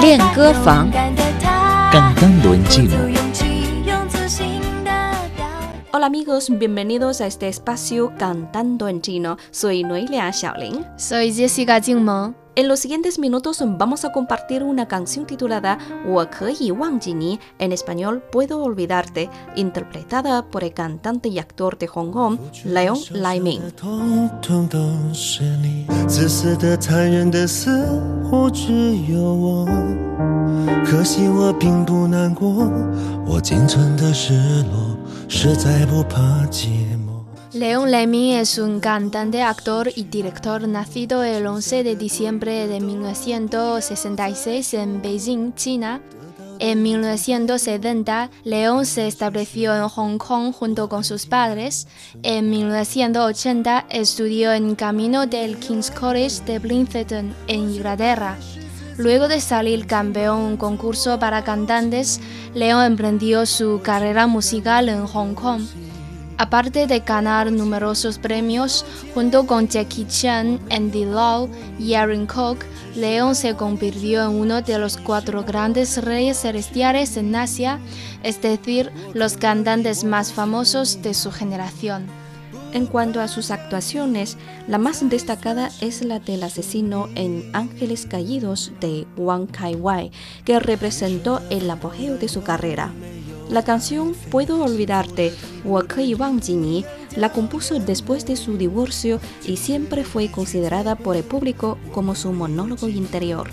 练歌房，刚刚轮进。bienvenidos a este espacio Cantando en Chino. Soy Noelia Xiaolin. Soy Jessica Jingmeng. En los siguientes minutos vamos a compartir una canción titulada Wakayi Wangjini, en español Puedo Olvidarte, interpretada por el cantante y actor de Hong Kong, Leon Lai Ming. 统统都是你，自私的、残忍的，似乎只有我。可惜我并不难过，我仅存的失落，实在不怕寂寞。 Leon Lemming es un cantante, actor y director nacido el 11 de diciembre de 1966 en Beijing, China. En 1970, Leon se estableció en Hong Kong junto con sus padres. En 1980, estudió en camino del King's College de Blintheton, en Inglaterra. Luego de salir campeón en un concurso para cantantes, Leon emprendió su carrera musical en Hong Kong. Aparte de ganar numerosos premios, junto con Jackie Chan, Andy Lau y Aaron Koch, Leon se convirtió en uno de los cuatro grandes reyes celestiales en Asia, es decir, los cantantes más famosos de su generación. En cuanto a sus actuaciones, la más destacada es la del asesino en Ángeles Caídos de Wang Kai-wai, que representó el apogeo de su carrera. La canción Puedo olvidarte, Wakei Wang Jini, la compuso después de su divorcio y siempre fue considerada por el público como su monólogo interior.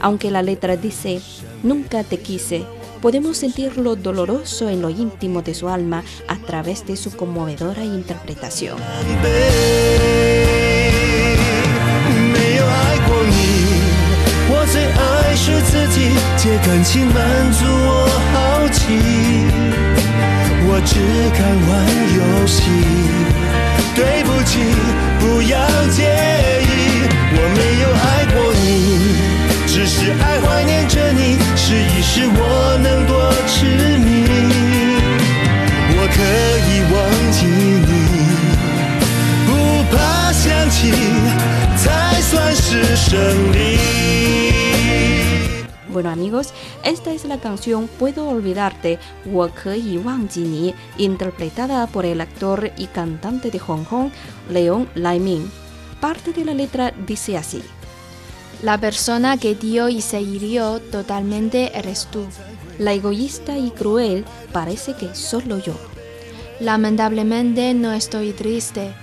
Aunque la letra dice, Nunca te quise, podemos sentir lo doloroso en lo íntimo de su alma a través de su conmovedora interpretación. 试一试我能多痴迷。我可以忘记你。不怕想起，才算是胜利。 Bueno amigos, esta es la canción Puedo olvidarte, 我可以忘记你, interpretada por el actor y cantante de Hong Kong, Leon Lai Ming. Parte de la letra dice así. La persona que dio y se hirió totalmente eres tú. La egoísta y cruel parece que soy yo. Lamentablemente no estoy triste.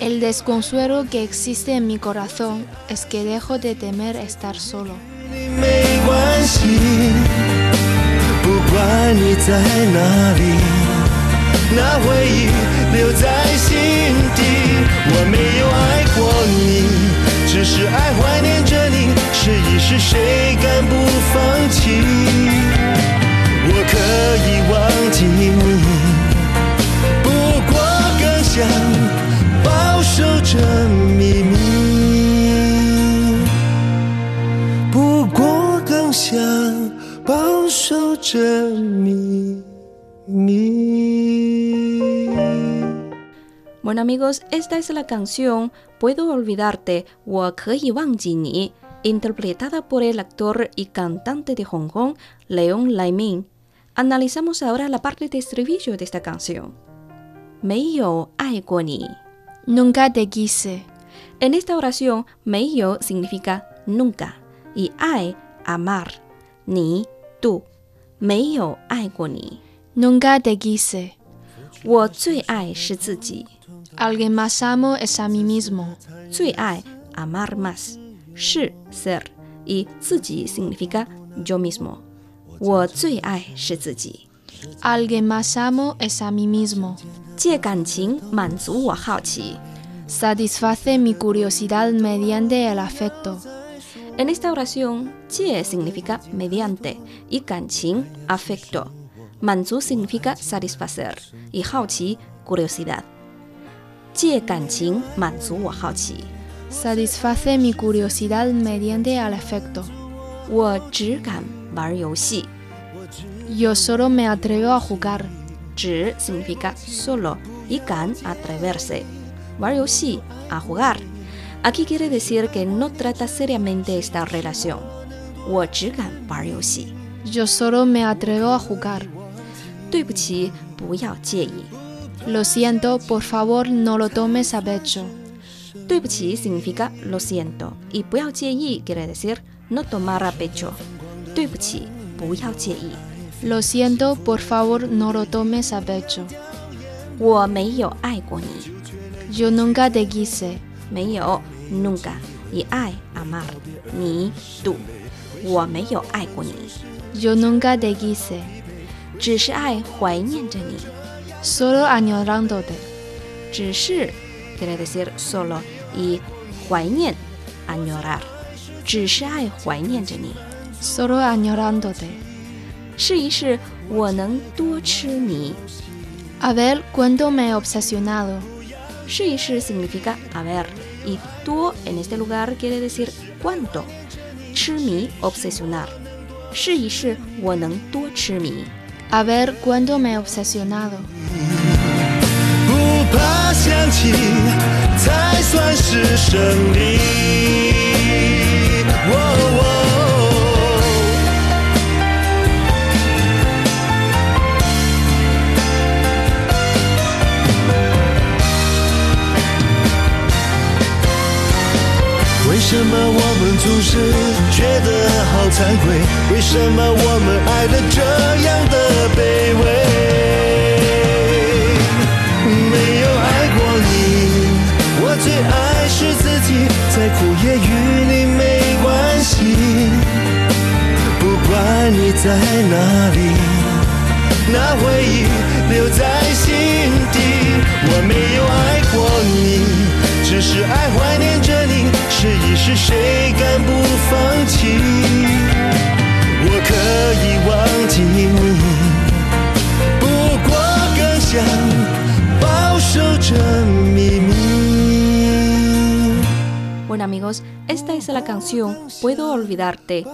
El desconsuelo que existe en mi corazón es que dejo de temer estar solo. 过更想保守着秘密。 Bueno amigos, esta es la canción Puedo olvidarte, 我可以忘记你, interpretada por el actor y cantante de Hong Kong, Leon Lai Ming. Analizamos ahora la parte de estribillo de esta canción. 没有爱过你. Nunca te quise. En esta oración, 没有 significa nunca y ai, amar, ni, tú. 没有爱过你. Nunca te quise. 我最爱是自己. Alguien más amo es a mí mismo. 最爱 amar más, 是 ser y 自己 significa yo mismo. 我最爱是自己。 Alguien más amo es a mí mismo. 借感情满足我好奇。 Satisface mi curiosidad mediante el afecto. En esta oración, jie significa mediante y kanqing, afecto. Manzu significa satisfacer y haoqi, curiosidad. Jie kanqing manzu wo haoqi. Satisface mi curiosidad mediante al afecto. Wo zhi gan bar youxi. Yo solo me atrevo a jugar. Zhi significa solo y gan atreverse. Bar youxi, a jugar. Aquí quiere decir que no trata seriamente esta relación. 我只敢玩游戏。 Yo solo me atrevo a jugar. 对不起，不要介意。 Lo siento, por favor no lo tomes a pecho. 对不起 significa lo siento y 不要介意 quiere decir no tomar a pecho. 对不起，不要介意。 Lo siento, por favor no lo tomes a pecho. 我没有爱过你， Yo nunca te quise. 没有 nunca 以爱 amar 你 tú，我没有爱过你， Yo nunca te quise. 只是爱怀念着你， Solo añorándote. 只是 quiere decir solo 以怀念 añorar，只是爱怀念着你。 Solo añorándote. 试一试，我能多痴迷。 A ver cuánto me he obsesionado. 试一试 significa a ver y tuo en este lugar quiere decir cuánto. Chimi, obsesionar. Shi chimi. A ver cuándo me he obsesionado. 么我们总是觉得好惭愧？为什么我们爱的这样的卑微？没有爱过你，我最爱是自己，再苦也与你没关系。不管你在哪里，esta es la canción Puedo olvidarte,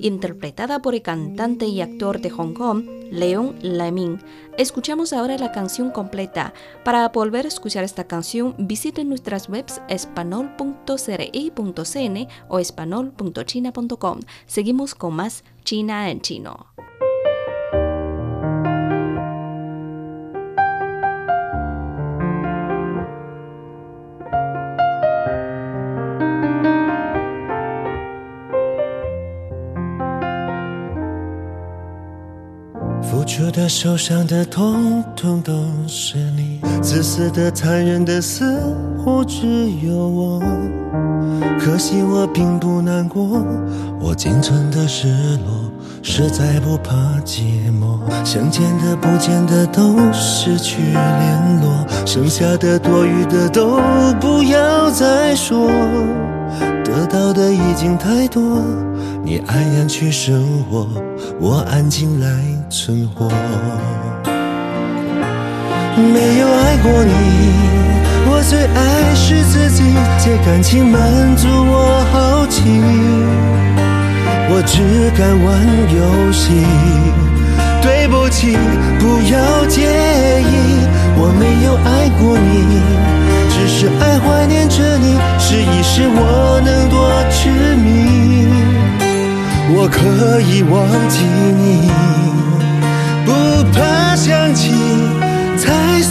interpretada por el cantante y actor de Hong Kong, Leon Lemin. Escuchamos ahora la canción completa. Para volver a escuchar esta canción, visiten nuestras webs espanol.cri.cn o espanol.china.com. Seguimos con más China en chino. 付出的、受伤的，通通都是你；自私的、残忍的，似乎只有我。可惜我并不难过，我仅存的失落，实在不怕寂寞。想见的、不见的都失去联络，剩下的、多余的都不要再说。得到的已经太多，你安然去生活，我安静来存活。没有爱过你，我最爱是自己，借感情满足我好奇。我只敢玩游戏，对不起，不要介意，我没有爱过你。只是爱怀念着你，试一试我能多痴迷。我可以忘记你，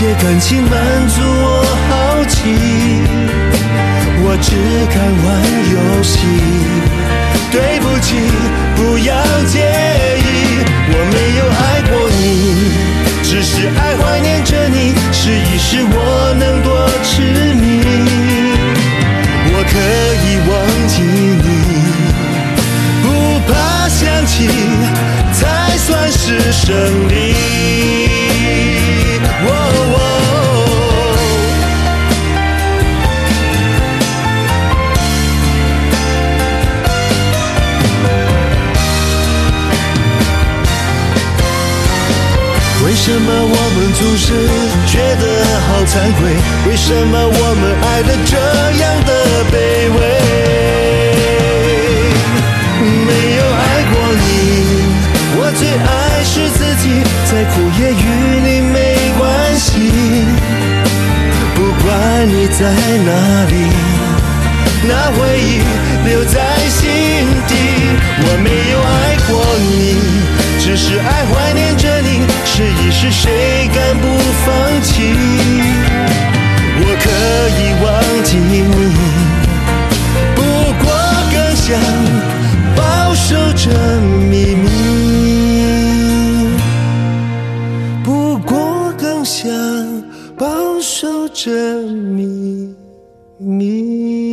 些，感情满足我好奇。我只敢玩游戏，对不起，不要介意，我没有爱过你，只是爱怀念着你，试一试我能多痴迷，我可以忘记你，不怕想起，才算是胜利。惭愧？为什么我们爱的这样的卑微？没有爱过你，我最爱是自己，再苦也与你没关系。不管你在哪里，那回忆留在心想保守着秘密。